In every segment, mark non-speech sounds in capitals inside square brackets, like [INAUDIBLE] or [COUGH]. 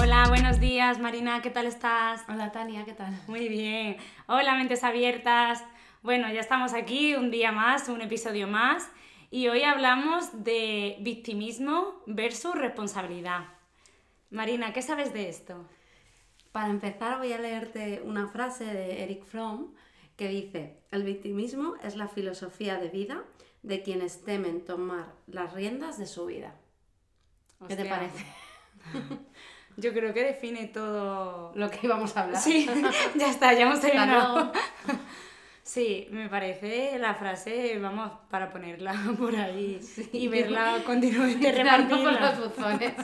Hola, buenos días Marina, ¿qué tal estás? Hola Tania, ¿qué tal? Muy bien. Hola, mentes abiertas. Bueno, ya estamos aquí un día más, un episodio más. Y hoy hablamos de victimismo versus responsabilidad. Marina, ¿qué sabes de esto? Para empezar voy a leerte una frase de Eric Fromm que dice, el victimismo es la filosofía de vida de quienes temen tomar las riendas de su vida. ¿Qué te parece? [LAUGHS] Yo creo que define todo lo que íbamos a hablar. Sí, ya está, ya hemos terminado. Sí, me parece la frase, vamos, para ponerla [LAUGHS] por ahí y verla continuamente repartirla. los buzones.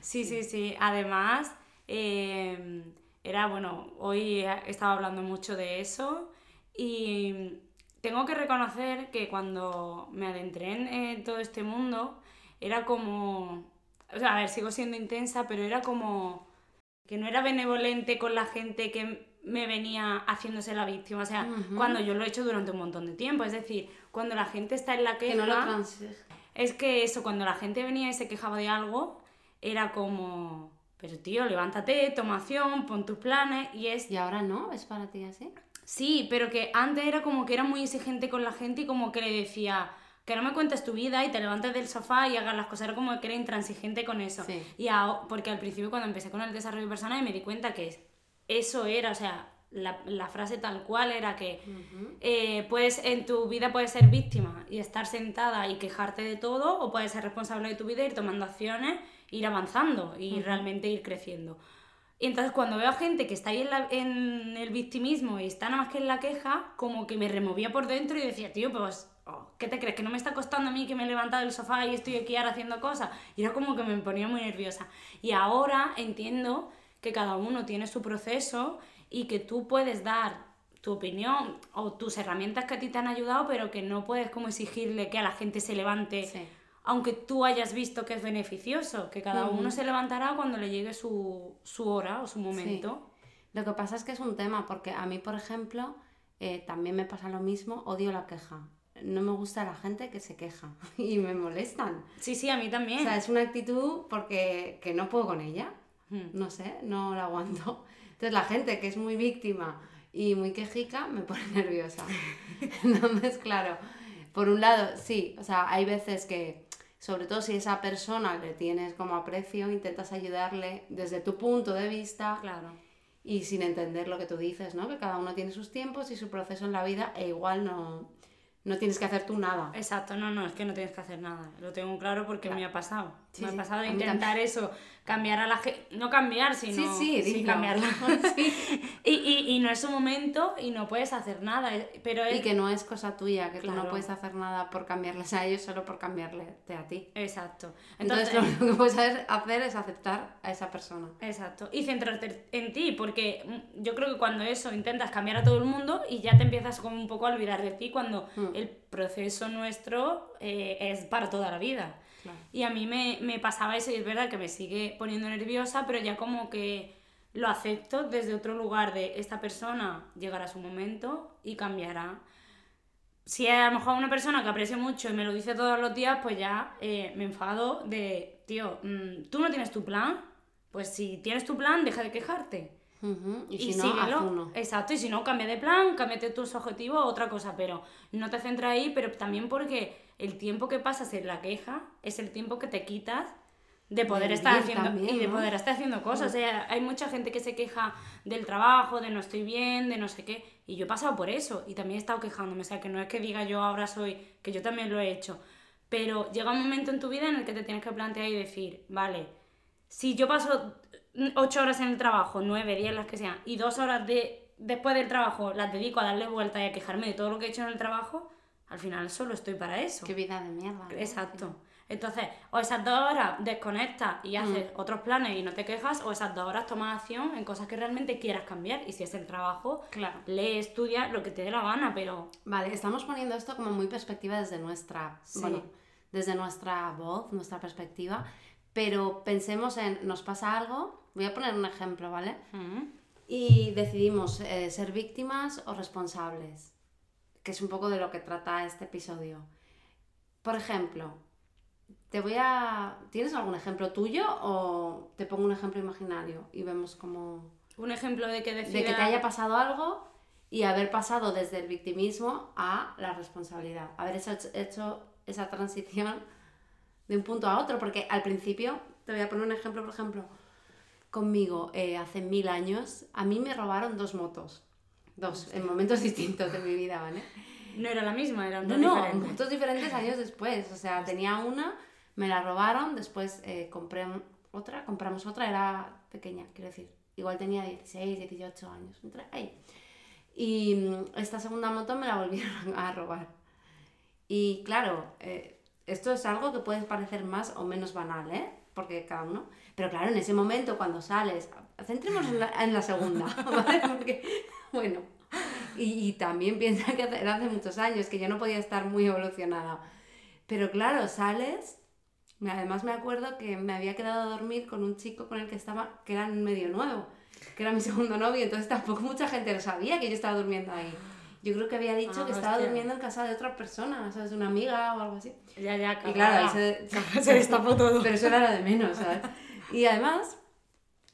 Sí, sí, sí. Además, em, era, bueno, hoy he estado hablando mucho de eso y tengo que reconocer que cuando me adentré en todo este mundo, era como, o sea, a ver, sigo siendo intensa, pero era como que no era benevolente con la gente que me venía haciéndose la víctima. O sea, cuando yo lo he hecho durante un montón de tiempo. Es decir, cuando la gente está en la queja. Que no lo es que eso, cuando la gente venía y se quejaba de algo, era como. Pero tío, levántate, toma acción, pon tus planes y es. ¿Y ahora no? ¿Es para ti así? Sí, pero que antes era como que era muy exigente con la gente y como que le decía que no me cuentes tu vida y te levantes del sofá y hagas las cosas. Era como que era intransigente con eso. Y porque al principio cuando empecé con el desarrollo personal me di cuenta que eso era, o sea, la, frase tal cual era que eh, puedes, en tu vida puedes ser víctima y estar sentada y quejarte de todo, o puedes ser responsable de tu vida, ir tomando acciones, ir avanzando y realmente ir creciendo. Y entonces cuando veo a gente que está ahí en, el victimismo y está nada más que en la queja, como que me removía por dentro y decía, tío, pues, oh, ¿qué te crees? ¿Que no me está costando a mí que me he levantado del sofá y estoy aquí ahora haciendo cosas? Y era como que me ponía muy nerviosa. Y ahora entiendo que cada uno tiene su proceso y que tú puedes dar tu opinión o tus herramientas que a ti te han ayudado, pero que no puedes como exigirle que a la gente se levante, aunque tú hayas visto que es beneficioso, que cada uno se levantará cuando le llegue su, hora o su momento. Lo que pasa es que es un tema, porque a mí, por ejemplo, eh, también me pasa lo mismo, odio la queja. No me gusta la gente que se queja [LAUGHS] y me molestan. Sí, sí, a mí también. O sea, es una actitud porque que no puedo con ella. Hmm. No sé, no la aguanto. Entonces la gente que es muy víctima y muy quejica me pone [LAUGHS] nerviosa. [LAUGHS] Entonces, claro, por un lado, sí, o sea, hay veces que, sobre todo si esa persona le tienes como aprecio, intentas ayudarle desde tu punto de vista. Claro. Y sin entender lo que tú dices, ¿no? Que cada uno tiene sus tiempos y su proceso en la vida e igual no, no tienes que hacer tú nada. Exacto, no, no, es que no tienes que hacer nada. Lo tengo claro porque me ha pasado. Me ha pasado de intentar eso, cambiar a la gente, no cambiar, sino sí, [LAUGHS] sí, cambiarla. y, y, y, no es su momento y no puedes hacer nada. Eh, pero Y que no es cosa tuya, que tú no puedes hacer nada por cambiarles a ellos, solo por cambiarle a ti. Exacto. Entonces, lo único que puedes hacer es aceptar a esa persona. Exacto. Y centrarte en ti, porque mm, yo creo que cuando eso intentas cambiar a todo el mundo y ya te empiezas como un poco a olvidar de ti cuando mm. el proceso nuestro eh, es para toda la vida. Y a mí me, me, pasaba eso y es verdad que me sigue poniendo nerviosa, pero ya como que lo acepto desde otro lugar de esta persona llegará su momento y cambiará. Si a lo mejor una persona que aprecio mucho y me lo dice todos los días, pues ya eh, me enfado de, tío, mm, tú no tienes tu plan, pues si tienes tu plan, deja de quejarte. Y, si no, Exacto, y si no, cambia de plan, cámbiate tus objetivos, otra cosa, pero no te centra ahí, pero también porque el tiempo que pasas en la queja es el tiempo que te quitas de poder estar haciendo y de poder estar haciendo cosas. O sea, hay mucha gente que se queja del trabajo, de no estoy bien, de no sé qué, y yo he pasado por eso y también he estado quejándome, o sea, que no es que diga yo ahora soy, que yo también lo he hecho, pero llega un momento en tu vida en el que te tienes que plantear y decir, vale, si yo paso ocho horas en el trabajo, nueve, diez, las que sean, y dos horas de, después del trabajo las dedico a darle vuelta y a quejarme de todo lo que he hecho en el trabajo, al final solo estoy para eso. Qué vida de mierda. Exacto. Entonces, o esas dos horas desconectas y haces mm. otros planes y no te quejas, o esas dos horas tomas acción en cosas que realmente quieras cambiar. Y si es el trabajo, claro. lee, estudia lo que te dé la gana, pero... Vale, estamos poniendo esto como muy perspectiva desde nuestra... Bueno, desde nuestra voz, nuestra perspectiva. Pero pensemos en, nos pasa algo, voy a poner un ejemplo, ¿vale? Y decidimos eh, ser víctimas o responsables, que es un poco de lo que trata este episodio. Por ejemplo, te voy a... ¿Tienes algún ejemplo tuyo o te pongo un ejemplo imaginario y vemos como... Un ejemplo de que decida... De que te haya pasado algo y haber pasado desde el victimismo a la responsabilidad. Haber hecho, hecho esa transición de un punto a otro, porque al principio, te voy a poner un ejemplo, por ejemplo, conmigo eh, hace mil años, a mí me robaron dos motos. Dos, en momentos distintos de mi vida, ¿vale? No era la misma, eran dos no, diferentes. motos diferentes años después. O sea, tenía una me la robaron, después eh, compré otra, compramos otra, era pequeña, quiero decir. Igual tenía 16, 18 años. Ahí. Y mm, esta segunda moto me la volvieron [LAUGHS] a robar. Y claro, eh, esto es algo que puede parecer más o menos banal, ¿eh? Porque cada uno. Pero claro, en ese momento cuando sales, centrémonos en la, en la segunda, [LAUGHS] ¿vale? Porque, bueno, y, y, también piensa que era hace muchos años, que yo no podía estar muy evolucionada. Pero claro, sales Además me acuerdo que me había quedado a dormir con un chico con el que estaba, que era medio nuevo, que era mi [LAUGHS] segundo novio, entonces tampoco mucha gente lo sabía que yo estaba durmiendo ahí. Yo creo que había dicho ah, que estaba durmiendo en casa de otra persona, ¿sabes? Una amiga o algo así. Ya, ya, Y claro, ahí se, [LAUGHS] se destapó todo. Pero eso era lo de menos, ¿sabes? Y además,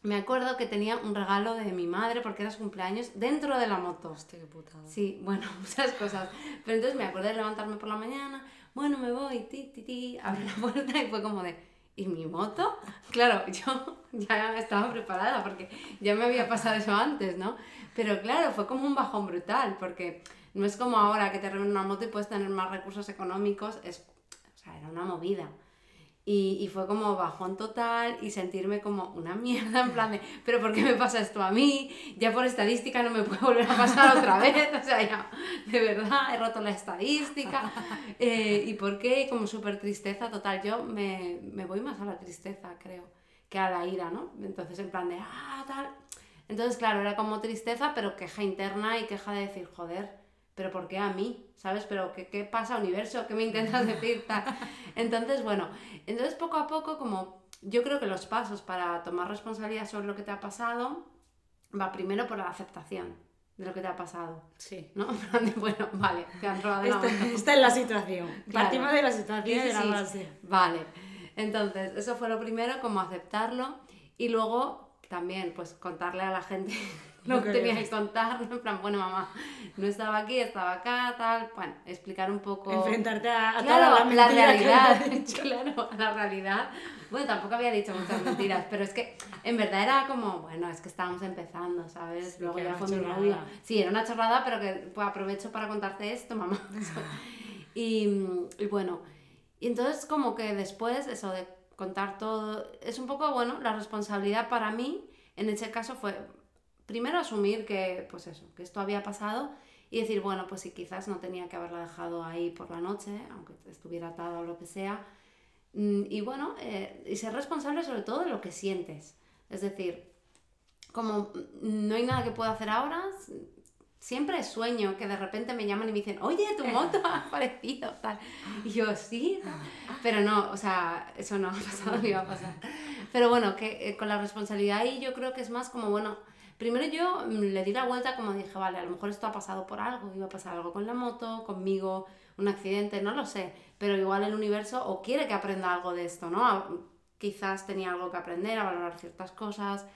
me acuerdo que tenía un regalo de mi madre porque era su cumpleaños dentro de la moto. Hostia, qué putada. Sí, bueno, [LAUGHS] muchas cosas. Pero entonces me acuerdo de levantarme por la mañana, bueno, me voy, ti, ti, ti, abrí la [LAUGHS] puerta y fue como de, ¿y mi moto? [LAUGHS] Claro, yo ya estaba preparada porque ya me había pasado eso antes, ¿no? Pero claro, fue como un bajón brutal porque no es como ahora que te roban una moto y puedes tener más recursos económicos, es, o sea, era una movida. Y, y, fue como bajón total y sentirme como una mierda, en plan de, pero ¿por qué me pasa esto a mí? Ya por estadística no me puede volver a pasar otra vez, [LAUGHS] o sea, ya, de verdad, he roto la estadística. [LAUGHS] Eh, ¿Y por qué? Como súper tristeza total. Yo me, me voy más a la tristeza, creo, que a la ira, ¿no? Entonces, en plan de, ah, tal. Entonces, claro, era como tristeza, pero queja interna y queja de decir, joder, pero ¿por qué a mí? ¿Sabes? Pero ¿qué, qué pasa, universo? ¿Qué me intentas decir? [LAUGHS] Entonces, bueno, entonces poco a poco, como yo creo que los pasos para tomar responsabilidad sobre lo que te ha pasado va primero por la aceptación de lo que te ha pasado. Sí. ¿No? [LAUGHS] bueno, vale, te han robado esta, esta es la situación. Partimos de la situación de la base. Vale. Entonces, eso fue lo primero, como aceptarlo y luego también, pues, contarle a la gente lo que tenía que contar, en plan, bueno, mamá, no estaba aquí, estaba acá, tal, bueno, explicar un poco... Enfrentarte a, toda la, realidad, [LAUGHS] claro, a la realidad. Bueno, tampoco había dicho muchas mentiras, pero es que en verdad era como, bueno, es que estábamos empezando, ¿sabes? Luego ya fue mi novio. Sí, era una chorrada, pero que pues, aprovecho para contarte esto, mamá. [LAUGHS] y, y bueno, y entonces como que después, eso de contar todo, es un poco, bueno, la responsabilidad para mí, en ese caso fue primero asumir que, pues eso, que esto había pasado y decir, bueno, pues si quizás no tenía que haberla dejado ahí por la noche, aunque estuviera atada o lo que sea. Mm, y bueno, eh, y ser responsable sobre todo de lo que sientes. Es decir, como no hay nada que pueda hacer ahora, siempre sueño que de repente me llaman y me dicen, oye, tu moto [LAUGHS] ha aparecido, tal. Y yo, sí, pero no, o sea, eso no ha pasado ni va a pasar. Pero bueno, que eh, con la responsabilidad ahí yo creo que es más como, bueno, Primero yo mm, le di la vuelta como dije, vale, a lo mejor esto ha pasado por algo, iba a pasar algo con la moto, conmigo, un accidente, no lo sé, pero igual el universo o quiere que aprenda algo de esto, ¿no? Quizás tenía algo que aprender, a valorar ciertas cosas,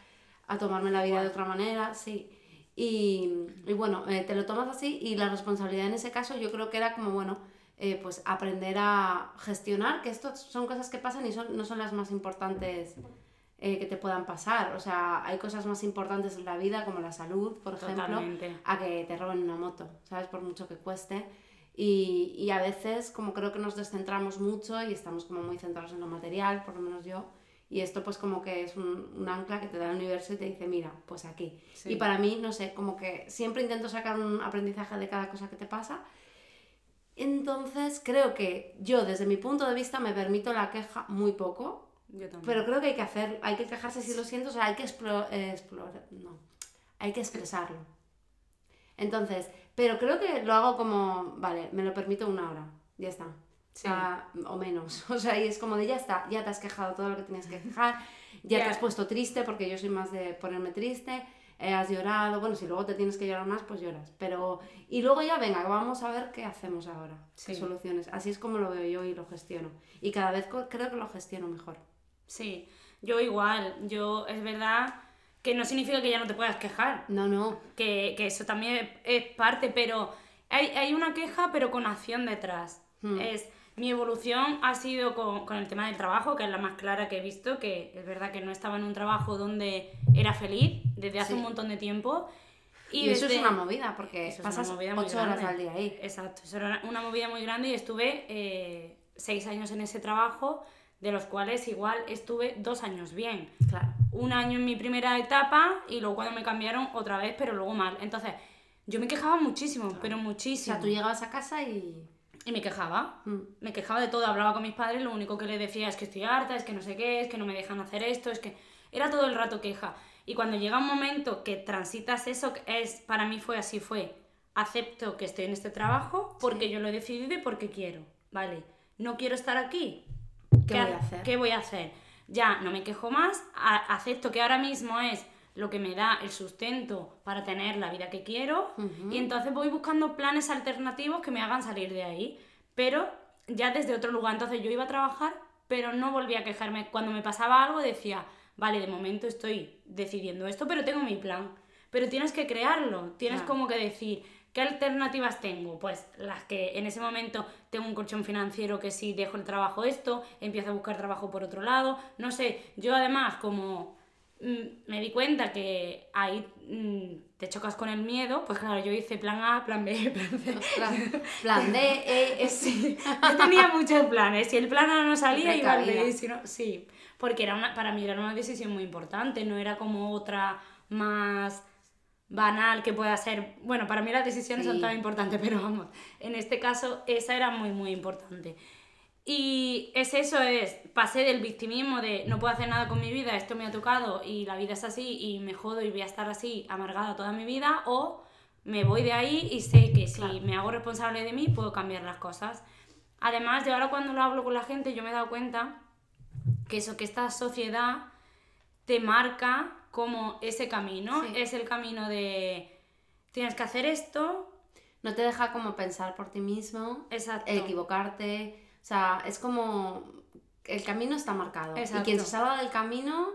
a tomarme la vida de otra manera, sí. Y, bueno, eh, te lo tomas así y la responsabilidad en ese caso yo creo que era como, bueno, eh, pues aprender a gestionar, que esto son cosas que pasan y son, no son las más importantes eh, que te puedan pasar. O sea, hay cosas más importantes en la vida, como la salud, por ejemplo, a que te roben una moto, ¿sabes? Por mucho que cueste. Y, y, a veces como creo que nos descentramos mucho y estamos como muy centrados en lo material, por lo menos yo. Y esto pues como que es un, un ancla que te da el universo y te dice, mira, pues aquí. Y para mí, no sé, como que siempre intento sacar un aprendizaje de cada cosa que te pasa. Entonces, creo que yo, desde mi punto de vista, me permito la queja muy poco. Yo también. Pero creo que hay que hacer, hay que quejarse si lo siento, o sea, hay que explorar, no, hay que expresarlo. Entonces, pero creo que lo hago como, vale, me lo permito una hora, ya está. O, sea, o menos. [LAUGHS] O sea, y es como de ya está, ya te has quejado todo lo que tenías que quejar, ya te has puesto triste, porque yo soy más de ponerme triste, eh, has llorado, bueno, si luego te tienes que llorar más, pues lloras. Pero, y luego ya venga, vamos a ver qué hacemos ahora, qué soluciones. Así es como lo veo yo y lo gestiono. Y cada vez creo que lo gestiono mejor. Sí, yo igual, yo es verdad que no significa que ya no te puedas quejar. No, no. Que, que eso también es parte, pero hay, hay, una queja, pero con acción detrás. Hmm. Es mi evolución ha sido con, con, el tema del trabajo, que es la más clara que he visto, que es verdad que no estaba en un trabajo donde era feliz desde hace un montón de tiempo. Y, eso es una movida, porque pasas ocho horas al día ahí. Exacto, eso era una movida muy grande y estuve eh, seis años en ese trabajo, de los cuales igual estuve dos años bien. Claro. Un año en mi primera etapa y luego cuando me cambiaron otra vez, pero luego mal. Entonces, yo me quejaba muchísimo, pero muchísimo. O sea, tú llegabas a casa y y me quejaba, mm. me quejaba de todo, hablaba con mis padres, lo único que le decía es que estoy harta, es que no sé qué, es que no me dejan hacer esto, es que era todo el rato queja. Y cuando llega un momento que transitas eso, es para mí fue así, fue, acepto que estoy en este trabajo porque yo lo he decidido y porque quiero, ¿vale? No quiero estar aquí. ¿Qué, voy a hacer? ¿Qué voy a hacer? Ya, no me quejo más, acepto que ahora mismo es lo que me da el sustento para tener la vida que quiero y entonces voy buscando planes alternativos que me hagan salir de ahí, pero ya desde otro lugar. Entonces yo iba a trabajar, pero no volvía a quejarme. Cuando me pasaba algo decía, vale, de momento estoy decidiendo esto, pero tengo mi plan. Pero tienes que crearlo, tienes como que decir, ¿qué alternativas tengo? Pues las que en ese momento tengo un colchón financiero que si dejo el trabajo esto, empiezo a buscar trabajo por otro lado, no sé, yo además como Mm, me di cuenta que ahí mm, te chocas con el miedo, pues claro, yo hice plan A, plan B, [LAUGHS] plan C. plan D, E, Sí, yo tenía muchos planes. Si el plan A no salía, iba al B. Si no, sí, porque era una, para mí era una decisión muy importante, no era como otra más banal que pueda ser. Bueno, para mí las decisiones son tan importantes, [LAUGHS] pero vamos, en este caso esa era muy, muy importante. Y es eso, es, pasé del victimismo de no puedo hacer nada con mi vida, esto me ha tocado y la vida es así y me jodo y voy a estar así amargada toda mi vida, o me voy de ahí y sé que si me hago responsable de mí puedo cambiar las cosas. Además, de ahora cuando lo hablo con la gente, yo me he dado cuenta que eso, que esta sociedad te marca como ese camino, es el camino de tienes que hacer esto. No te deja como pensar por ti mismo, Exacto. equivocarte o sea, es como el camino está marcado. Y quien se salga del camino,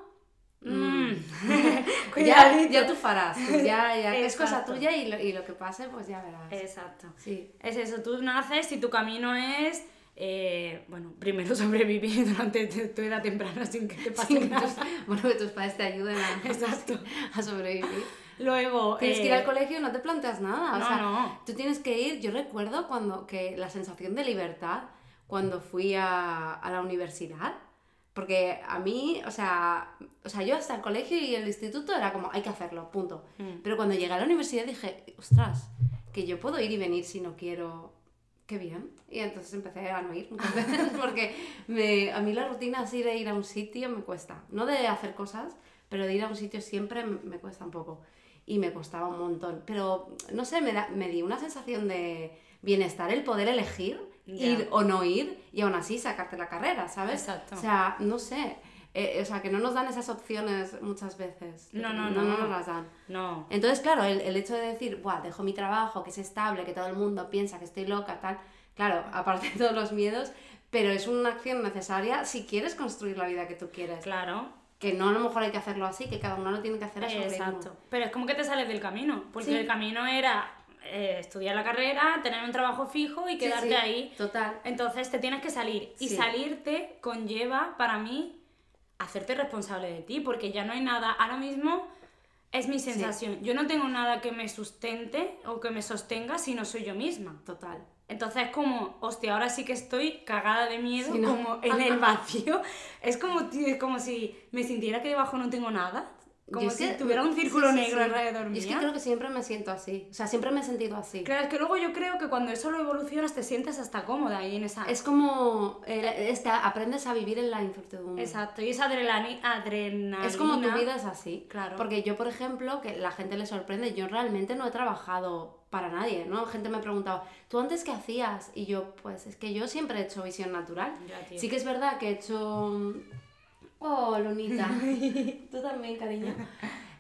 mm, [LAUGHS] ya, ya, tú farás. Ya, ya es cosa tuya y lo, y lo, que pase, pues ya verás. Exacto. Sí. Es eso, tú naces y tu camino es. Eh, bueno, primero [LAUGHS] sobrevivir durante tu edad temprana sin que te pase nada. [LAUGHS] bueno, que tus padres te ayuden a, [LAUGHS] Exacto. a sobrevivir. Luego. Tienes que ir al eh, colegio y no te planteas nada. No, o sea, no. Tú tienes que ir. Yo recuerdo cuando que la sensación de libertad cuando fui a, a la universidad. Porque a mí, o sea, o sea, yo hasta el colegio y el instituto era como, hay que hacerlo, punto. Mm. Pero cuando llegué a la universidad dije, ostras, que yo puedo ir y venir si no quiero, qué bien. Y entonces empecé a no ir muchas veces [LAUGHS] porque me, a mí la rutina así de ir a un sitio me cuesta. No de hacer cosas, pero de ir a un sitio siempre me cuesta un poco. Y me costaba un montón. Pero, no sé, me, da, me di una sensación de bienestar el poder elegir ir o no ir y aún así sacarte la carrera, ¿sabes? Exacto. O sea, no sé. Eh, o sea, que no nos dan esas opciones muchas veces. No, no, no. No, nos las dan. No. Entonces, claro, el, el hecho de decir, Buah, dejo mi trabajo, que es estable, que todo el mundo piensa que estoy loca, tal. Claro, [LAUGHS] aparte de todos los miedos, pero es una acción necesaria si quieres construir la vida que tú quieres. Claro. Que no a lo mejor hay que hacerlo así, que cada uno lo tiene que hacer a su Exacto. Pero es como que te sales del camino, porque el camino era eh, estudiar la carrera, tener un trabajo fijo y quedarte ahí. Total. Entonces te tienes que salir. Y salirte conlleva, para mí, hacerte responsable de ti, porque ya no hay nada. Ahora mismo es mi sensación. Yo no tengo nada que me sustente o que me sostenga si no soy yo misma. Total. Entonces es como, hostia, ahora sí que estoy cagada de miedo, como en el vacío. Es como, es como si me sintiera que debajo no tengo nada como si tuviera un círculo negro alrededor mío. es que creo que siempre me siento así. O sea, siempre me he sentido así. Claro, es que luego yo creo que cuando eso lo evolucionas te sientes hasta cómoda ahí en esa... Es como... Eh, aprendes a vivir en la incertidumbre. Exacto. Y esa adrenalina... Es como tu vida es así. Claro. Porque yo, por ejemplo, que la gente le sorprende, yo realmente no he trabajado para nadie, ¿no? Gente me ha preguntado, ¿tú antes qué hacías? Y yo, pues es que yo siempre he hecho visión natural. sí que es verdad que he hecho Oh, Lunita. [LAUGHS] Tú también, cariño.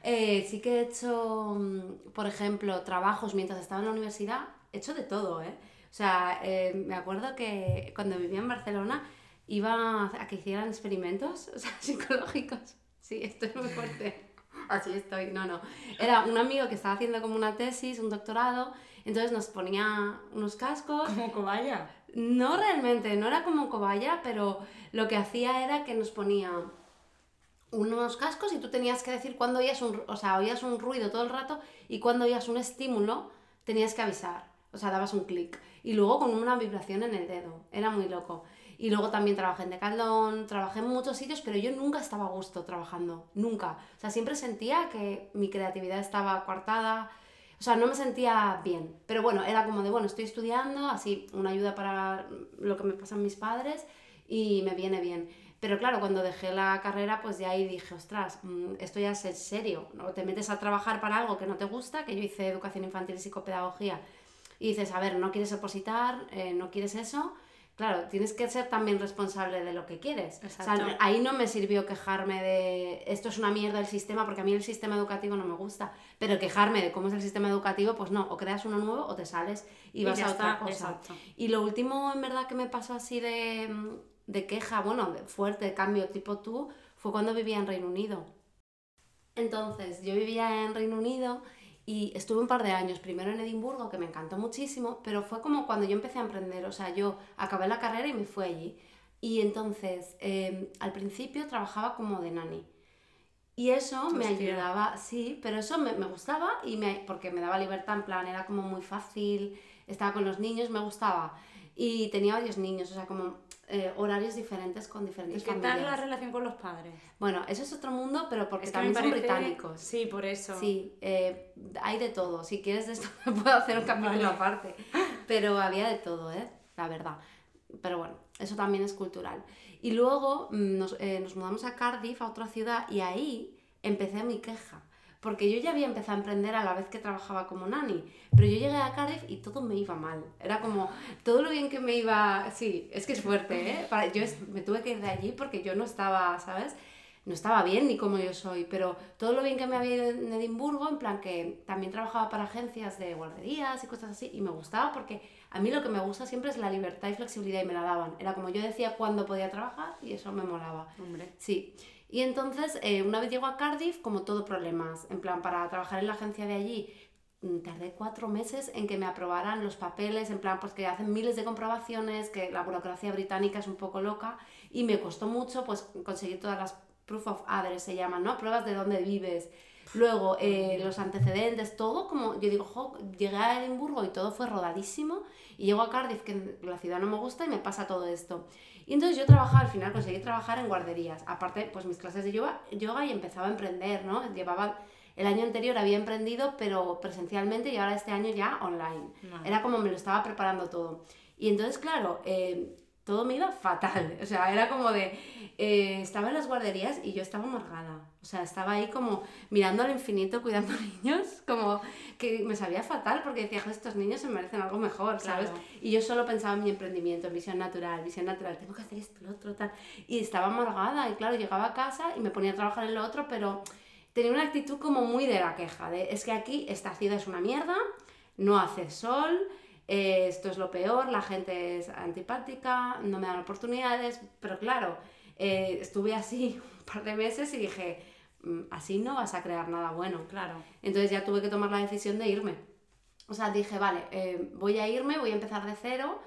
Eh, sí que he hecho, mm, por ejemplo, trabajos mientras estaba en la universidad. He hecho de todo, ¿eh? O sea, eh, me acuerdo que cuando vivía en Barcelona iba a que hicieran experimentos [LAUGHS] o sea, psicológicos. Sí, estoy muy fuerte. Así estoy, no, no. Era un amigo que estaba haciendo como una tesis, un doctorado, entonces nos ponía unos cascos. ¿Como cobaya? No realmente, no era como cobaya, pero lo que hacía era que nos ponía unos cascos y tú tenías que decir cuando oías un, o sea, oías un ruido todo el rato y cuando oías un estímulo tenías que avisar, o sea, dabas un clic y luego con una vibración en el dedo, era muy loco. Y luego también trabajé en Decathlon, trabajé en muchos sitios, pero yo nunca estaba a gusto trabajando, nunca. O sea, siempre sentía que mi creatividad estaba coartada, o sea, no me sentía bien. Pero bueno, era como de, bueno, estoy estudiando, así, una ayuda para lo que me pasan mis padres y me viene bien. Pero claro, cuando dejé la carrera, pues ya ahí dije, ostras, mm, esto ya es serio, ¿no? Te metes a trabajar para algo que no te gusta, que yo hice educación infantil y psicopedagogía, y dices, a ver, no quieres opositar, eh, no quieres eso, claro, tienes que ser también responsable de lo que quieres. O sea, ahí no me sirvió quejarme de esto es una mierda el sistema, porque a mí el sistema educativo no me gusta, pero quejarme de cómo es el sistema educativo, pues no, o creas uno nuevo o te sales y, vas a otra cosa. Y lo último, en verdad, que me pasó así de de queja, bueno, fuerte, de cambio tipo tú, fue cuando vivía en Reino Unido. Entonces, yo vivía en Reino Unido y estuve un par de años, primero en Edimburgo, que me encantó muchísimo, pero fue como cuando yo empecé a emprender, o sea, yo acabé la carrera y me fui allí. Y entonces, em, al principio trabajaba como de nani. Y eso me ayudaba, sí, pero eso me, me, gustaba y me, porque me daba libertad, en plan, era como muy fácil, estaba con los niños, me gustaba. Y tenía varios niños, o sea, como eh, horarios diferentes con diferentes ¿Y qué tal la relación con los padres? Bueno, eso es otro mundo, pero porque también son británicos. Sí, por eso. Sí, eh, hay de todo. Si quieres de esto, [LAUGHS] puedo hacer un capítulo aparte. Pero había de todo, ¿eh? La verdad. Pero bueno, eso también es cultural. Y luego mm, nos, eh, nos mudamos a Cardiff, a otra ciudad, y ahí empecé mi queja porque yo ya había empezado a emprender a la vez que trabajaba como nani, pero yo llegué a Cardiff y todo me iba mal. Era como, todo lo bien que me iba, sí, es que es fuerte, ¿eh? yo me tuve que ir de allí porque yo no estaba, ¿sabes? No estaba bien ni como yo soy, pero todo lo bien que me había ido en Edimburgo, en plan que también trabajaba para agencias de guarderías y cosas así, y me gustaba porque a mí lo que me gusta siempre es la libertad y flexibilidad y me la daban. Era como yo decía cuándo podía trabajar y eso me molaba. Hombre. Sí. Y entonces, eh, una vez llego a Cardiff, como todo problemas, en plan, para trabajar en la agencia de allí, mm, tardé cuatro meses en que me aprobaran los papeles, en plan, pues que hacen miles de comprobaciones, que la burocracia británica es un poco loca, y me costó mucho, pues, conseguir todas las proof of address, se llaman, ¿no? Pruebas de dónde vives. Luego, eh, los antecedentes, todo como, yo digo, jo, llegué a Edimburgo y todo fue rodadísimo, y llego a Cardiff, que la ciudad no me gusta, y me pasa todo esto. Y entonces yo trabajaba, al final conseguí trabajar en guarderías. Aparte, pues mis clases de yoga, yoga y empezaba a emprender, ¿no? Llevaba, el año anterior había emprendido, pero presencialmente y ahora este año ya online. Era como me lo estaba preparando todo. Y entonces, claro, eh, todo me iba fatal. [LAUGHS] O sea, era como de, eh, estaba en las guarderías y yo estaba amargada. O sea, estaba ahí como mirando al infinito, cuidando [LAUGHS] niños, como que me sabía fatal porque decía, estos niños se merecen algo mejor, ¿sabes? Y yo solo pensaba en mi emprendimiento, en visión natural, visión natural, tengo que hacer esto, lo otro, tal. Y estaba amargada y claro, llegaba a casa y me ponía a trabajar en lo otro, pero tenía una actitud como muy de la queja, de es que aquí esta ciudad es una mierda, no hace sol, eh, esto es lo peor, la gente es antipática, no me dan oportunidades, pero claro, eh, estuve así [LAUGHS] un par de meses y dije, mm, así no vas a crear nada bueno. Claro. Entonces ya tuve que tomar la decisión de irme. O sea, dije, vale, eh, voy a irme, voy a empezar de cero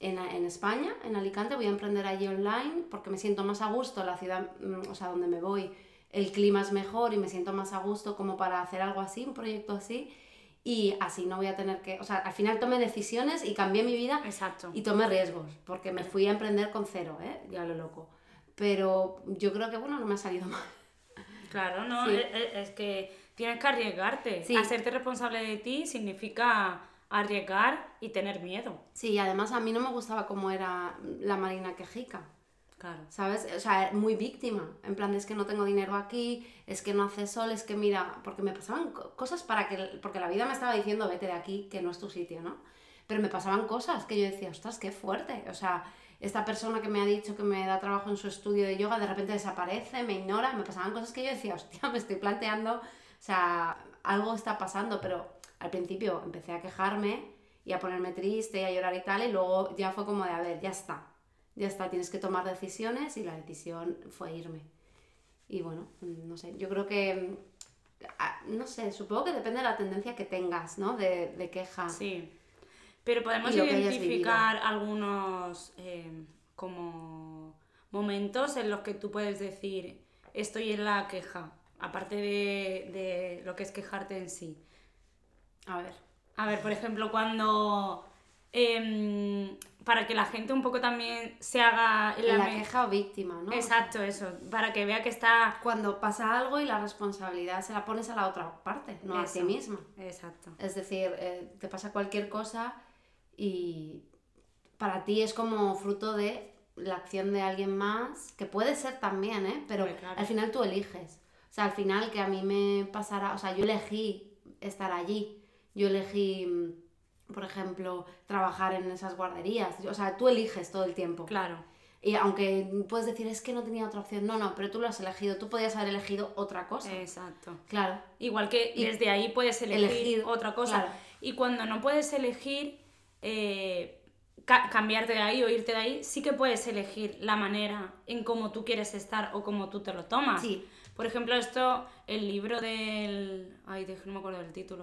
en, en, España, en Alicante, voy a emprender allí online porque me siento más a gusto, la ciudad, mm, o sea, donde me voy, el clima es mejor y me siento más a gusto como para hacer algo así, un proyecto así y así no voy a tener que, o sea, al final tomé decisiones y cambié mi vida Exacto. y tomé riesgos, porque me fui a emprender con cero, ¿eh? ya lo loco. Pero yo creo que, bueno, no me ha salido [LAUGHS] mal. Claro, no, es, que tienes que arriesgarte. Hacerte responsable de ti significa arriesgar y tener miedo. Sí, además a mí no me gustaba cómo era la Marina quejica. Claro. ¿Sabes? O sea, muy víctima. En plan, es que no tengo dinero aquí, es que no hace sol, es que mira, porque me pasaban cosas para que. Porque la vida me estaba diciendo, vete de aquí, que no es tu sitio, ¿no? Pero me pasaban cosas que yo decía, ostras, qué fuerte. O sea, esta persona que me ha dicho que me da trabajo en su estudio de yoga de repente desaparece, me ignora, me pasaban cosas que yo decía, hostia, me estoy planteando, o sea, algo está pasando, pero al principio empecé a quejarme y a ponerme triste y a llorar y tal, y luego ya fue como de, a ver, ya está, ya está, tienes que tomar decisiones y la decisión fue irme. Y bueno, no sé, yo creo que, ah, no sé, supongo que depende de la tendencia que tengas, ¿no? De, de queja. Sí. Pero podemos identificar algunos eh, como momentos en los que tú puedes decir, estoy en la queja, aparte de, de lo que es quejarte en sí. A ver. A ver, por ejemplo, cuando Em, para que la gente un poco también se haga la, la queja o víctima, ¿no? Exacto, eso, para que vea que está... Cuando pasa algo y la responsabilidad se la pones a la otra parte, no a ti misma. Exacto. Es decir, eh, te pasa cualquier cosa y para ti es como fruto de la acción de alguien más, que puede ser también, ¿eh? Pero al final tú eliges. O sea, al final que a mí me pasara, o sea, yo elegí estar allí, yo elegí mm, por ejemplo, trabajar en esas guarderías. O sea, tú eliges todo el tiempo. Claro. Y aunque puedes decir, es que no tenía otra opción, no, no, pero tú lo has elegido, tú podías haber elegido otra cosa. Exacto. Claro. Igual que desde ahí puedes elegir, otra cosa. Y cuando no puedes elegir eh, cambiarte de ahí o irte de ahí, sí que puedes elegir la manera en cómo tú quieres estar o cómo tú te lo tomas. Sí. Por ejemplo, esto, el libro del... Ay, no me acuerdo del título.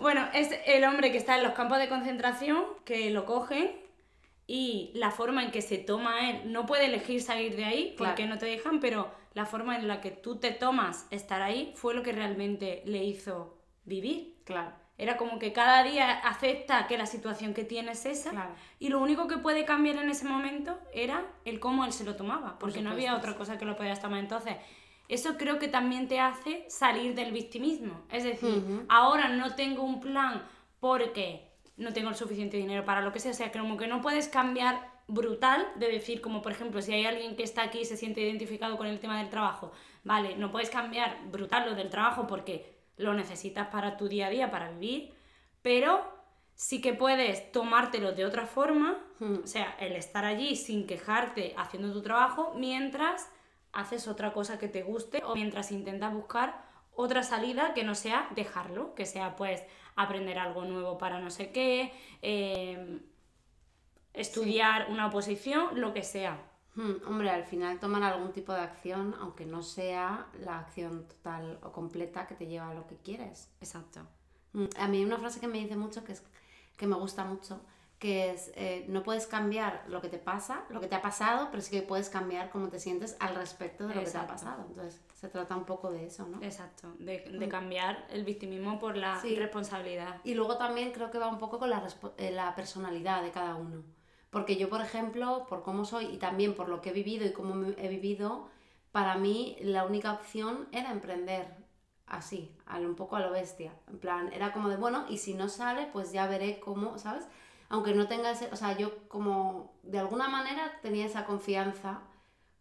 Bueno, es el hombre que está en los campos de concentración, que lo coge y la forma en que se toma él, no puede elegir salir de ahí porque no te dejan, pero la forma en la que tú te tomas estar ahí fue lo que realmente le hizo vivir. Claro. Era como que cada día acepta que la situación que tiene es esa y lo único que puede cambiar en ese momento era el cómo él se lo tomaba, porque no había otra cosa que lo podías tomar. Entonces, eso creo que también te hace salir del victimismo. Es decir, ahora no tengo un plan porque no tengo el suficiente dinero para lo que sea. O sea, como que no puedes cambiar brutal de decir, como por ejemplo, si hay alguien que está aquí y se siente identificado con el tema del trabajo, vale, no puedes cambiar brutal lo del trabajo porque lo necesitas para tu día a día, para vivir, pero sí que puedes tomártelo de otra forma, o sea, el estar allí sin quejarte haciendo tu trabajo, mientras haces otra cosa que te guste o mientras intentas buscar otra salida que no sea dejarlo, que sea pues aprender algo nuevo para no sé qué, em, estudiar una oposición, lo que sea. Hmm, hombre, al final tomar algún tipo de acción, aunque no sea la acción total o completa que te lleva a lo que quieres. Exacto. Hmm, a mí una frase que me dice mucho, que, es, que me gusta mucho, que es, eh, no puedes cambiar lo que te pasa, lo que te ha pasado, pero sí que puedes cambiar cómo te sientes al respecto de lo que te ha pasado. Entonces, se trata un poco de eso, ¿no? Exacto, de, de mm. cambiar el victimismo por la responsabilidad. Y luego también creo que va un poco con la, eh, la personalidad de cada uno. Porque yo, por ejemplo, por cómo soy y también por lo que he vivido y cómo he vivido, para mí la única opción era emprender así, un poco a lo bestia. En plan, era como de, bueno, y si no sale, pues ya veré cómo, ¿sabes? Aunque no tenga ese, o sea, yo como de alguna manera tenía esa confianza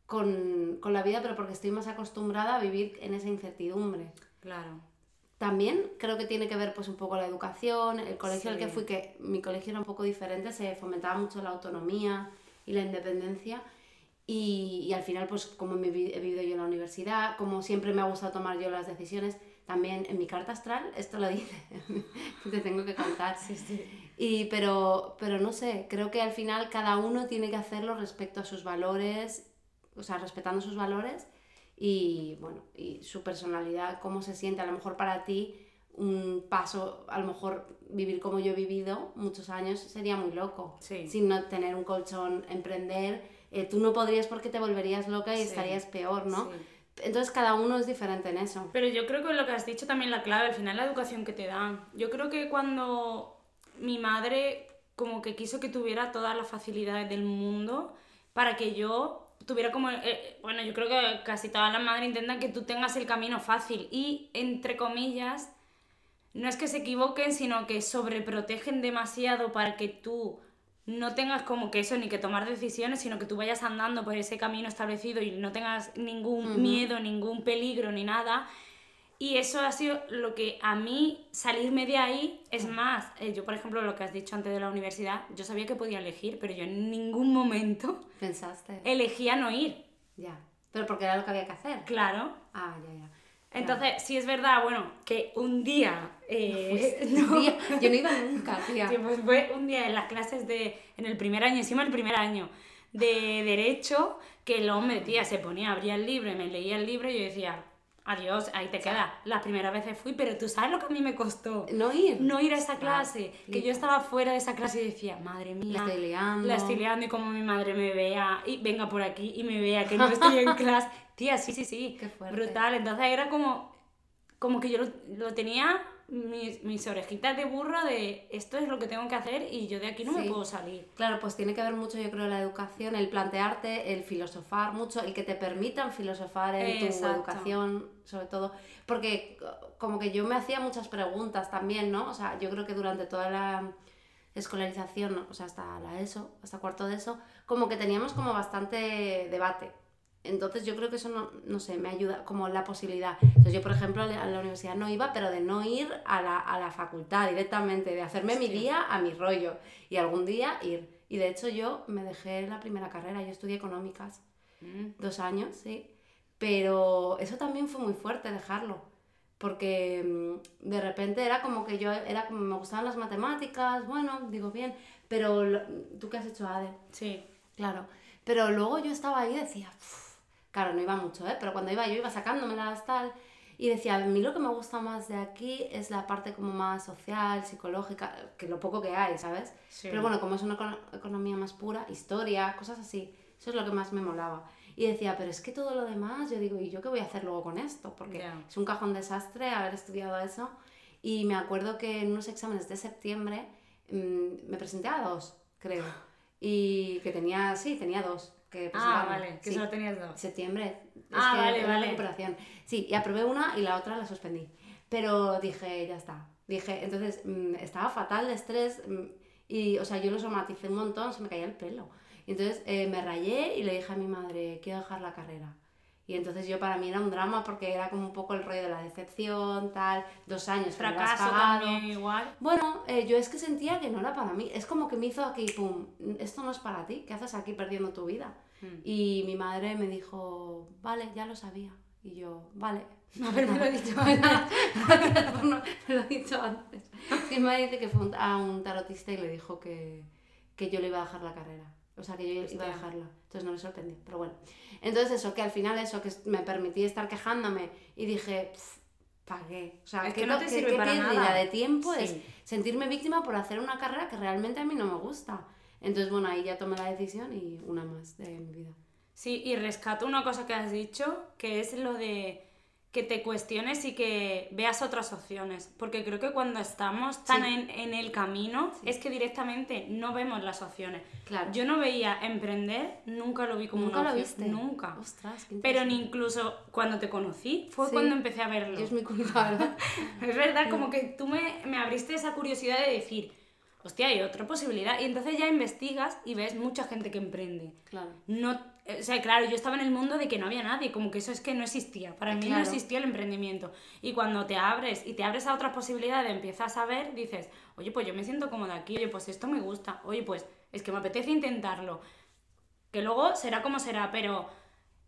con, con, la vida, pero porque estoy más acostumbrada a vivir en esa incertidumbre. Claro. También creo que tiene que ver pues un poco la educación, el colegio al que fui, que mi colegio era un poco diferente, se fomentaba mucho la autonomía y la independencia. Y, y al final, pues como he vivido yo en la universidad, como siempre me ha gustado tomar yo las decisiones, también en mi carta astral esto lo dice, [LAUGHS] te tengo que contar. Sí, sí. Y, pero, pero no sé, creo que al final cada uno tiene que hacerlo respecto a sus valores, o sea, respetando sus valores y, bueno, y su personalidad, cómo se siente. A lo mejor para ti un paso, a lo mejor vivir como yo he vivido muchos años sería muy loco. Sin no tener un colchón, emprender, eh, tú no podrías porque te volverías loca y estarías peor, ¿no? Entonces cada uno es diferente en eso. Pero yo creo que lo que has dicho también la clave, al final la educación que te dan. Yo creo que cuando mi madre como que quiso que tuviera todas las facilidades del mundo para que yo tuviera como, eh, bueno, yo creo que casi todas las madres intentan que tú tengas el camino fácil y, entre comillas, no es que se equivoquen, sino que sobreprotegen demasiado para que tú no tengas como que eso ni que tomar decisiones, sino que tú vayas andando por ese camino establecido y no tengas ningún miedo, ningún peligro ni nada. Y eso ha sido lo que a mí salirme de ahí es más. Eh, yo, por ejemplo, lo que has dicho antes de la universidad, yo sabía que podía elegir, pero yo en ningún momento pensaste. Elegía no ir. Ya. Pero porque era lo que había que hacer. Claro. Ah, ya, ya. Entonces, sí es verdad, bueno, que un día... Eh, no, [LAUGHS] día yo no iba nunca, tía. pues fue un día en las clases de... En el primer año, encima el primer año de Derecho, que el hombre, tía, se ponía, abría el libro y me leía el libro y yo decía, adiós, ahí te queda. Las primeras veces fui, pero tú sabes lo que a mí me costó. No ir. No ir a esa clase. que yo estaba fuera de esa clase y decía, madre mía. La estoy liando. La estoy liando y como mi madre me vea y venga por aquí y me vea que no estoy en [LAUGHS] clase. Tía, sí, sí, sí. Qué fuerte. Brutal. Entonces era como, como que yo lo, lo tenía mis, mis, orejitas de burro de esto es lo que tengo que hacer y yo de aquí no me puedo salir. Claro, pues tiene que ver mucho, yo creo, la educación, el plantearte, el filosofar mucho, el que te permitan filosofar en tu educación, sobre todo. Porque como que yo me hacía muchas preguntas también, ¿no? O sea, yo creo que durante toda la escolarización, o sea, hasta la ESO, hasta cuarto de ESO, como que teníamos como bastante debate entonces yo creo que eso no, no sé, me ayuda como la posibilidad. Entonces yo, por ejemplo, a la universidad no iba, pero de no ir a la, a la facultad directamente, de hacerme mi día a mi rollo y algún día ir. Y de hecho yo me dejé la primera carrera, yo estudié económicas, mm. dos años, sí. Pero eso también fue muy fuerte dejarlo, porque mm, de repente era como que yo, era como me gustaban las matemáticas, bueno, digo bien, pero tú qué has hecho, Ade. Sí. Claro. Pero luego yo estaba ahí y decía, Claro, no iba mucho, ¿eh? Pero cuando iba yo iba sacándomelas tal. Y decía, a mí lo que me gusta más de aquí es la parte como más social, psicológica, que lo poco que hay, ¿sabes? Pero bueno, como es una economía más pura, historia, cosas así, eso es lo que más me molaba. Y decía, pero es que todo lo demás, yo digo, ¿y yo qué voy a hacer luego con esto? Porque es un cajón desastre haber estudiado eso. Y me acuerdo que en unos exámenes de septiembre mmm, me presenté a dos, creo. [LAUGHS] Y que tenía, sí, tenía dos que Ah, vale, que solo tenías dos. Septiembre. ah, vale, vale. recuperación. Sí, y aprobé una y la otra la suspendí. Pero dije, ya está. Dije, entonces mm, estaba fatal de estrés mm, y, o sea, yo lo somaticé un montón, se me caía el pelo. Y entonces eh, me rayé y le dije a mi madre, quiero dejar la carrera. Y entonces yo para mí era un drama porque era como un poco el rollo de la decepción, tal, dos años. Fracaso también igual. Bueno, eh, yo es que sentía que no era para mí. Es como que me hizo aquí, pum, esto no es para ti, ¿qué haces aquí perdiendo tu vida? Hmm. Y mi madre me dijo, vale, ya lo sabía. Y yo, vale. [LAUGHS] A ver, me lo he dicho antes. [LAUGHS] me lo he dicho antes. Y mi madre dice que fue a un tarotista y le dijo que, que yo le iba a dejar la carrera. O sea, que yo iba a dejarla. Entonces no me sorprendió. Pero bueno. Entonces eso, que al final eso, que me permití estar quejándome y dije, pagué. O sea, es que, no te sirve para nada. de tiempo es sentirme víctima por hacer una carrera que realmente a mí no me gusta. Entonces, bueno, ahí ya tomé la decisión y una más de mi vida. Sí, y rescato una cosa que has dicho, que es lo de que te cuestiones y que veas otras opciones. Porque creo que cuando estamos tan en, en, el camino es que directamente no vemos las opciones. Claro. Yo no veía emprender, nunca lo vi como ¿Nunca una lo viste? Nunca. Ostras, Pero ni incluso cuando te conocí fue cuando empecé a verlo. es mi culpa, ¿verdad? [LAUGHS] es verdad, como que tú me, me abriste esa curiosidad de decir, hostia, hay otra posibilidad. Y entonces ya investigas y ves mucha gente que emprende. Claro. No o sea, claro, yo estaba en el mundo de que no había nadie, como que eso es que no existía. Para mí no existía el emprendimiento. Y cuando te abres y te abres a otras posibilidades, empiezas a ver, dices, oye, pues yo me siento cómoda aquí, oye, pues esto me gusta, oye, pues es que me apetece intentarlo. Que luego será como será, pero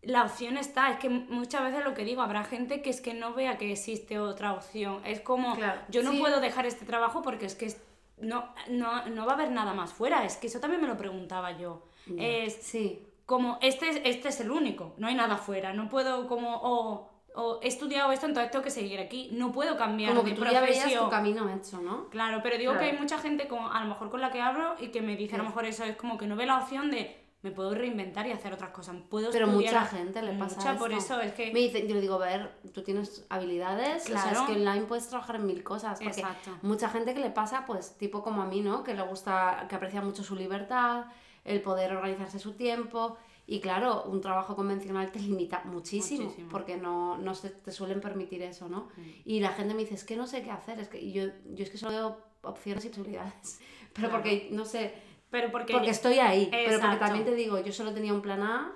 la opción está. Es que muchas veces lo que digo, habrá gente que es que no vea que existe otra opción. Es como, yo no puedo dejar este trabajo porque es que no, no, no, va a haber nada más fuera. Es que eso también me lo preguntaba yo. Es, sí como este, este es el único, no hay nada fuera, no puedo como, o, o he estudiado esto, entonces tengo que seguir aquí, no puedo cambiar como que tú ya veías tu camino hecho, ¿no? Claro, pero digo que hay mucha gente como, a lo mejor con la que hablo y que me dice a lo mejor eso, es como que no ve la opción de me puedo reinventar y hacer otras cosas. Puedo Pero mucha gente le pasa mucha, por eso es que... Me dicen, yo le digo, a ver, tú tienes habilidades, o sea, es que online puedes trabajar en mil cosas. Porque Exacto. mucha gente que le pasa, pues, tipo como a mí, ¿no? Que le gusta, que aprecia mucho su libertad, el poder organizarse su tiempo Y claro, un trabajo convencional te limita muchísimo, porque no, no se te suelen permitir eso, ¿no? Mm. Y la gente me dice, es que no sé qué hacer, es que y yo, yo es que solo veo opciones y posibilidades. [LAUGHS] Pero porque, no sé, pero porque, porque estoy ahí. Pero porque también te digo, yo solo tenía un plan A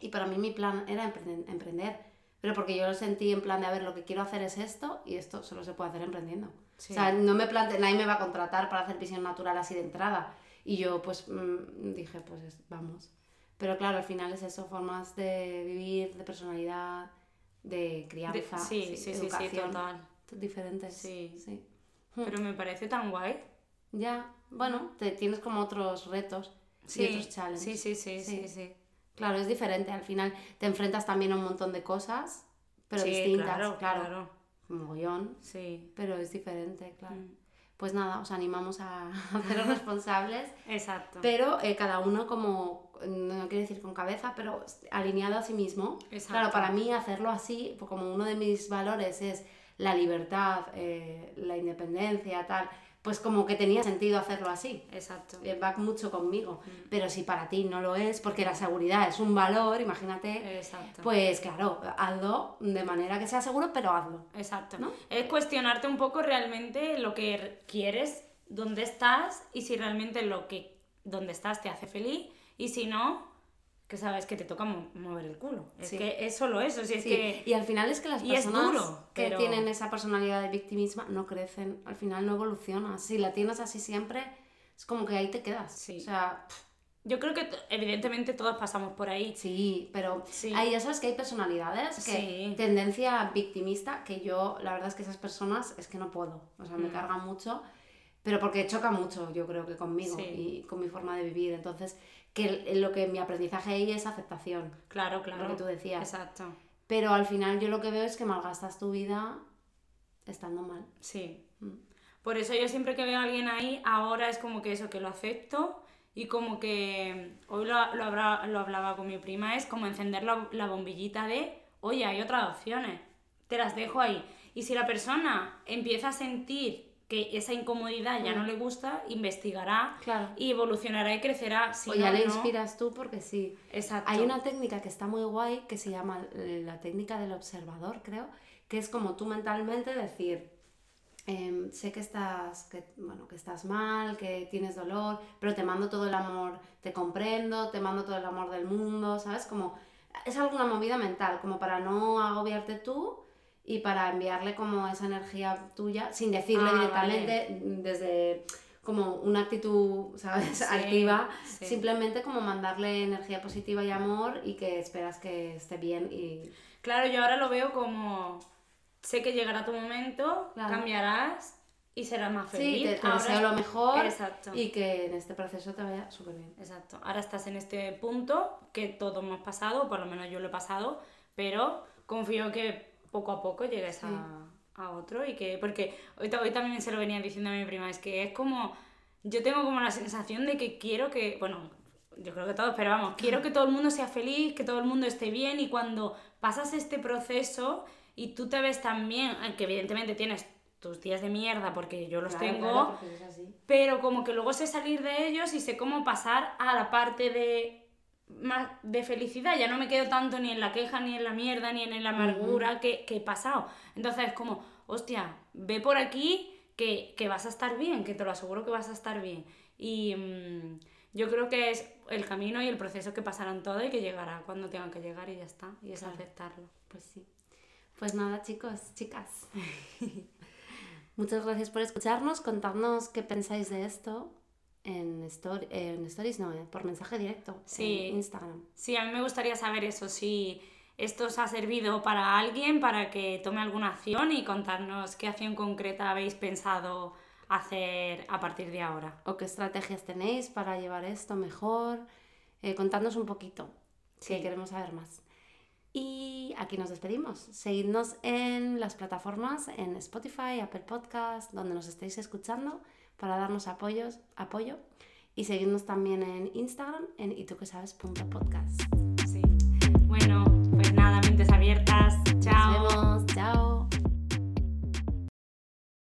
y para mí mi plan era emprender. Pero porque yo lo sentí en plan de, a ver, lo que quiero hacer es esto y esto solo se puede hacer emprendiendo. O sea, no me plante, nadie me va a contratar para hacer visión natural así de entrada. Y yo pues mm, dije, pues vamos. Pero claro, al final es eso, formas de vivir, de personalidad, de crianza, sí, sí, sí, sí, total. Diferentes. Sí. sí. Pero me parece tan guay. Ya, bueno, te tienes como otros retos y otros challenges. Sí, sí, sí, sí, sí, Claro, es diferente. Al final te enfrentas también a un montón de cosas, pero distintas. Claro, claro. claro. Mogollón. Sí. Pero es diferente, claro. Mm. Pues nada, os animamos a [LAUGHS] haceros [LAUGHS] responsables. Exacto. Pero eh, cada uno como, no quiero decir con cabeza, pero alineado a sí mismo. Exacto. Claro, para mí hacerlo así, pues como uno de mis valores es la libertad, eh, la independencia, tal pues como que tenía sentido hacerlo así. Exacto. Eh, va mucho conmigo. Mm. Pero si para ti no lo es, porque la seguridad es un valor, imagínate, Exacto. pues claro, hazlo de manera que sea seguro, pero hazlo. Exacto. ¿no? Es cuestionarte un poco realmente lo que quieres, dónde estás y si realmente lo que donde estás te hace feliz y si no, que sabes que te toca mover el culo. Es que es solo eso. Si es que... Y al final es que las personas que tienen esa personalidad de victimismo no crecen, al final no evolucionas. Si la tienes así siempre, es como que ahí te quedas. Sí. O sea... Yo creo que evidentemente todos pasamos por ahí. Sí, pero Ahí ya sabes que hay personalidades que tendencia victimista, que yo, la verdad es que esas personas es que no puedo. O sea, me mm. cargan mucho, pero porque choca mucho, yo creo que conmigo y con mi forma de vivir. Entonces, que lo que mi aprendizaje ahí es aceptación. Claro, claro. Lo que tú decías. Exacto. Pero al final yo lo que veo es que malgastas tu vida estando mal. Sí. Mm. Por eso yo siempre que veo a alguien ahí, ahora es como que eso, que lo acepto y como que hoy lo, lo, lo hablaba con mi prima, es como encender la, la bombillita de, oye, hay otras opciones, te las dejo ahí. Y si la persona empieza a sentir que esa incomodidad ya no mm. le gusta, investigará y evolucionará y crecerá. Si o ya le inspiras tú porque sí. Exacto. Hay una técnica que está muy guay que se llama eh, la técnica del observador, creo, que es como tú mentalmente decir, em, sé que estás, que, bueno, que estás mal, que tienes dolor, pero te mando todo el amor, te comprendo, te mando todo el amor del mundo, ¿sabes? Como es alguna movida mental, como para no agobiarte tú y para enviarle como esa energía tuya sin decirle ah, directamente desde como una actitud, ¿sabes? activa, simplemente como mandarle energía positiva y amor y que esperas que esté bien y... Claro, yo ahora lo veo como, sé que llegará tu momento, cambiarás y serás más feliz. Sí, te, deseo lo mejor y que en este proceso te vaya súper bien. Exacto, ahora estás en este punto que todos hemos pasado, por lo menos yo lo he pasado, pero confío que poco a poco llegues a, a, otro y que, porque hoy, hoy también se lo venía diciendo a mi prima, es que es como, yo tengo como la sensación de que quiero que, bueno, yo creo que todos, pero vamos, quiero que todo el mundo sea feliz, que todo el mundo esté bien y cuando pasas este proceso y tú te ves tan bien, que evidentemente tienes tus días de mierda porque yo los tengo, pero como que luego sé salir de ellos y sé cómo pasar a la parte de más de felicidad, ya no me quedo tanto ni en la queja, ni en la mierda, ni en la amargura que, que, he pasado. Entonces es como, hostia, ve por aquí que, que, vas a estar bien, que te lo aseguro que vas a estar bien. Y mm, yo creo que es el camino y el proceso que pasarán todo y que llegará cuando tengan que llegar y ya está. Y es aceptarlo. Pues sí. Pues nada, chicos, chicas. [LAUGHS] Muchas gracias por escucharnos, contadnos qué pensáis de esto en, story, en stories, no, eh, por mensaje directo sí. en Instagram. Sí, a mí me gustaría saber eso, si esto os ha servido para alguien, para que tome alguna acción y contarnos qué acción concreta habéis pensado hacer a partir de ahora. O qué estrategias tenéis para llevar esto mejor. Eh, contadnos un poquito, si queremos saber más. Y aquí nos despedimos. Seguidnos en las plataformas, en Spotify, Apple Podcast, donde nos estéis escuchando para darnos apoyos, apoyo y seguirnos también en Instagram en ituquesabes.podcast. Sí. Bueno, pues nada, mentes abiertas. Chao. Nos vemos. Chao.